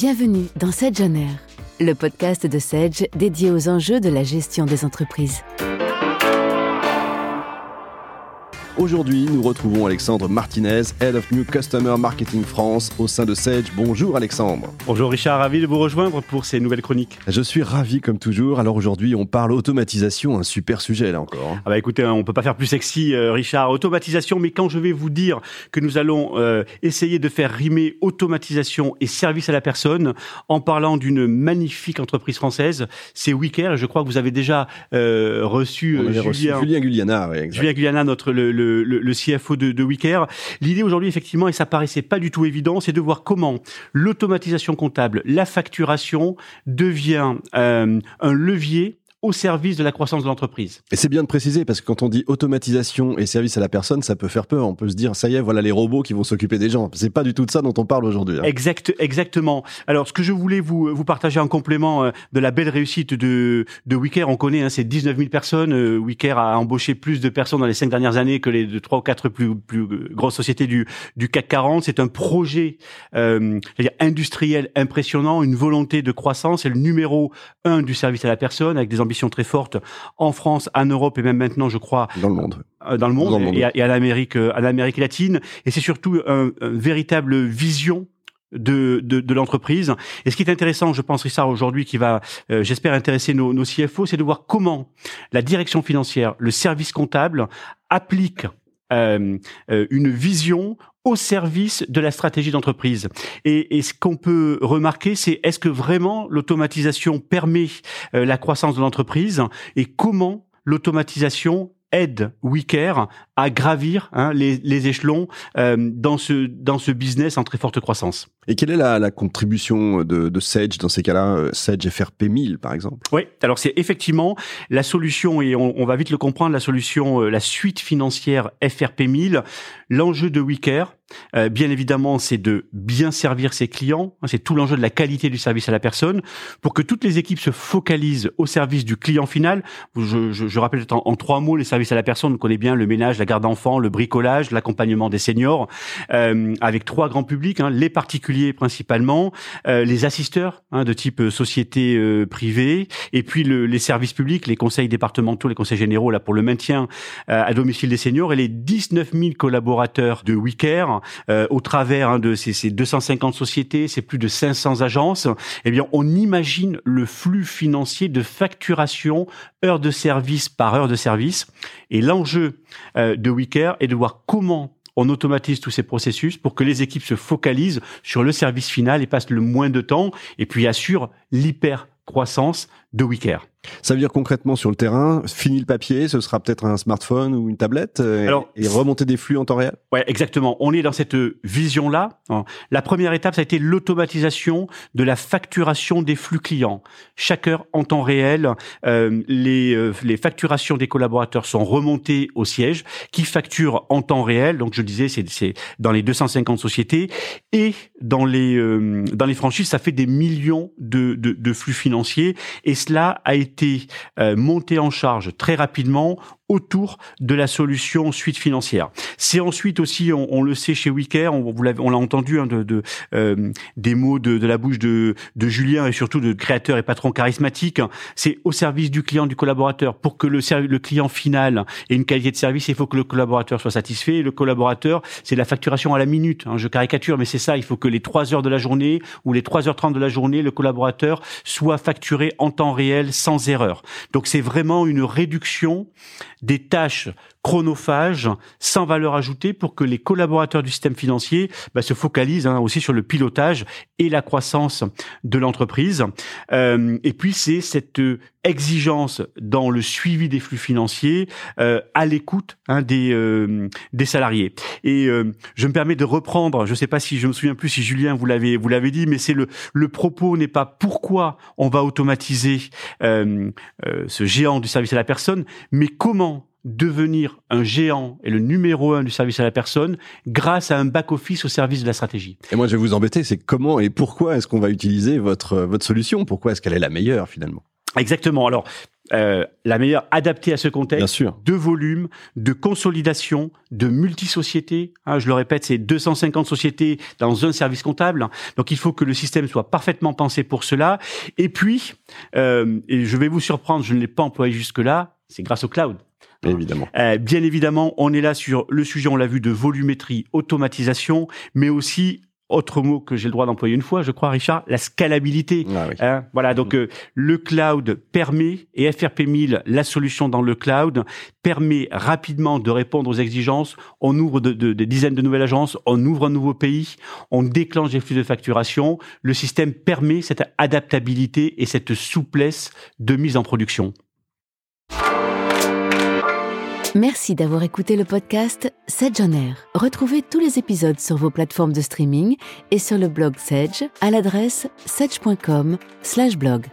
Bienvenue dans Sedge On le podcast de Sedge dédié aux enjeux de la gestion des entreprises. Aujourd'hui, nous retrouvons Alexandre Martinez, Head of New Customer Marketing France au sein de Sage. Bonjour Alexandre. Bonjour Richard, ravi de vous rejoindre pour ces nouvelles chroniques. Je suis ravi comme toujours. Alors aujourd'hui, on parle automatisation, un super sujet là encore. Ah bah écoutez, on peut pas faire plus sexy euh, Richard, automatisation, mais quand je vais vous dire que nous allons euh, essayer de faire rimer automatisation et service à la personne en parlant d'une magnifique entreprise française, c'est Wicker. Je crois que vous avez déjà euh, reçu, Julien, reçu Julien Guliana. Julien Guliana, notre le le, CFO de, de Wicker. L'idée aujourd'hui, effectivement, et ça paraissait pas du tout évident, c'est de voir comment l'automatisation comptable, la facturation devient euh, un levier au service de la croissance de l'entreprise. Et c'est bien de préciser parce que quand on dit automatisation et service à la personne, ça peut faire peur. On peut se dire ça y est, voilà les robots qui vont s'occuper des gens. C'est pas du tout de ça dont on parle aujourd'hui. Hein. Exact, exactement. Alors ce que je voulais vous vous partager en complément euh, de la belle réussite de de Wicker, on connaît hein, c'est 19 000 personnes. Euh, Wicker a embauché plus de personnes dans les cinq dernières années que les trois ou quatre plus plus grosses sociétés du du CAC 40. C'est un projet euh, industriel impressionnant, une volonté de croissance. C'est le numéro un du service à la personne avec des ambition très forte en France, en Europe et même maintenant, je crois, dans le monde, euh, dans le monde, Et, à, l'Amérique, euh, à l'Amérique latine. Et c'est surtout une véritable vision de, de, l'entreprise. Et ce qui est intéressant, je pense, Richard, aujourd'hui, qui va, euh, j'espère, intéresser nos, nos CFO, c'est de voir comment la direction financière, le service comptable applique euh, une vision au service de la stratégie d'entreprise. Et, ce qu'on peut remarquer, c'est est-ce que vraiment l'automatisation permet euh, la croissance de l'entreprise et comment l'automatisation aide WeCare à gravir hein, les, les, échelons euh, dans ce dans ce business en très forte croissance. Et quelle est la, la contribution de, de Sage dans ces cas-là, Sage FRP 1000 par exemple? Oui, alors c'est effectivement la solution et on, on, va vite le comprendre, la solution, euh, la suite financière FRP 1000. L'enjeu de WeCare, euh, bien évidemment, c'est de bien servir ses clients. C'est tout l'enjeu de la qualité du service à la personne pour que toutes les équipes se focalisent au service du client final. Je, je, je rappelle en, trois mots les services à la personne. On connaît bien le ménage, la garde d'enfants, le bricolage, l'accompagnement des seniors, euh, avec trois grands publics hein, les particuliers principalement, euh, les assisteurs hein, de type société euh, privée, et puis le, les services publics, les conseils départementaux, les conseils généraux là pour le maintien euh, à domicile des seniors et les 19 000 collaborateurs de WeCare euh, au travers hein, de ces, ces, 250 sociétés, c'est plus de 500 agences, eh on imagine le flux financier de facturation heure de service par heure de service. Et l'enjeu euh, de WeCare est de voir comment on automatise tous ces processus pour que les équipes se focalisent sur le service final et passent le moins de temps et puis assurent l'hyper croissance de WeCare. Ça veut dire concrètement sur le terrain, fini le papier, ce sera peut-être un smartphone ou une tablette euh, Alors, et remonter des flux en temps réel? Ouais, exactement. On est dans cette vision-là. La première étape, ça a été l'automatisation de la facturation des flux clients. Chaque heure en temps réel, euh, les, euh, les facturations des collaborateurs sont remontées au siège qui facture en temps réel. Donc je disais, c'est dans les 250 sociétés et dans les euh, dans les franchises, ça fait des millions de, de, de flux financiers et cela a été euh, monté en charge très rapidement autour de la solution suite financière. C'est ensuite aussi, on, le sait chez Wicker, on, on l'a entendu hein, de, de euh, des mots de, de, la bouche de, de Julien et surtout de créateur et patron charismatique. C'est au service du client, du collaborateur. Pour que le, le client final ait une qualité de service, il faut que le collaborateur soit satisfait. le collaborateur, c'est la facturation à la minute. Hein, je caricature, mais c'est ça. Il faut que les 3 heures de la journée ou les 3h30 de la journée, le collaborateur soit facturé en temps réel sans erreur. Donc c'est vraiment une réduction des tâches chronophages sans valeur ajoutée pour que les collaborateurs du système financier bah, se focalisent hein, aussi sur le pilotage et la croissance de l'entreprise. Euh, et puis c'est cette exigence dans le suivi des flux financiers euh, à l'écoute hein, des euh, des salariés. Et euh, je me permets de reprendre, je ne sais pas si je me souviens plus si Julien vous l'avez vous l'avez dit, mais c'est le le propos n'est pas pourquoi on va automatiser euh, ce géant du service à la personne, mais comment devenir un géant et le numéro un du service à la personne grâce à un back-office au service de la stratégie. Et moi, je vais vous embêter, c'est comment et pourquoi est-ce qu'on va utiliser votre, votre solution? Pourquoi est-ce qu'elle est la meilleure finalement? Exactement. Alors, euh, la meilleure adaptée à ce contexte Bien sûr. de volume, de consolidation, de multisociété. Hein, je le répète, c'est 250 sociétés dans un service comptable. Donc il faut que le système soit parfaitement pensé pour cela. Et puis, euh, et je vais vous surprendre, je ne l'ai pas employé jusque-là, c'est grâce au cloud. Évidemment. Euh, bien évidemment, on est là sur le sujet, on l'a vu, de volumétrie, automatisation, mais aussi autre mot que j'ai le droit d'employer une fois, je crois, Richard, la scalabilité. Ah oui. Hein, voilà, donc euh, le cloud permet, et FRP 1000, la solution dans le cloud, permet rapidement de répondre aux exigences. On ouvre de- de- des dizaines de nouvelles agences, on ouvre un nouveau pays, on déclenche des flux de facturation. Le système permet cette adaptabilité et cette souplesse de mise en production. Merci d'avoir écouté le podcast Sedge on Air. Retrouvez tous les épisodes sur vos plateformes de streaming et sur le blog Sedge à l'adresse sedge.com/blog.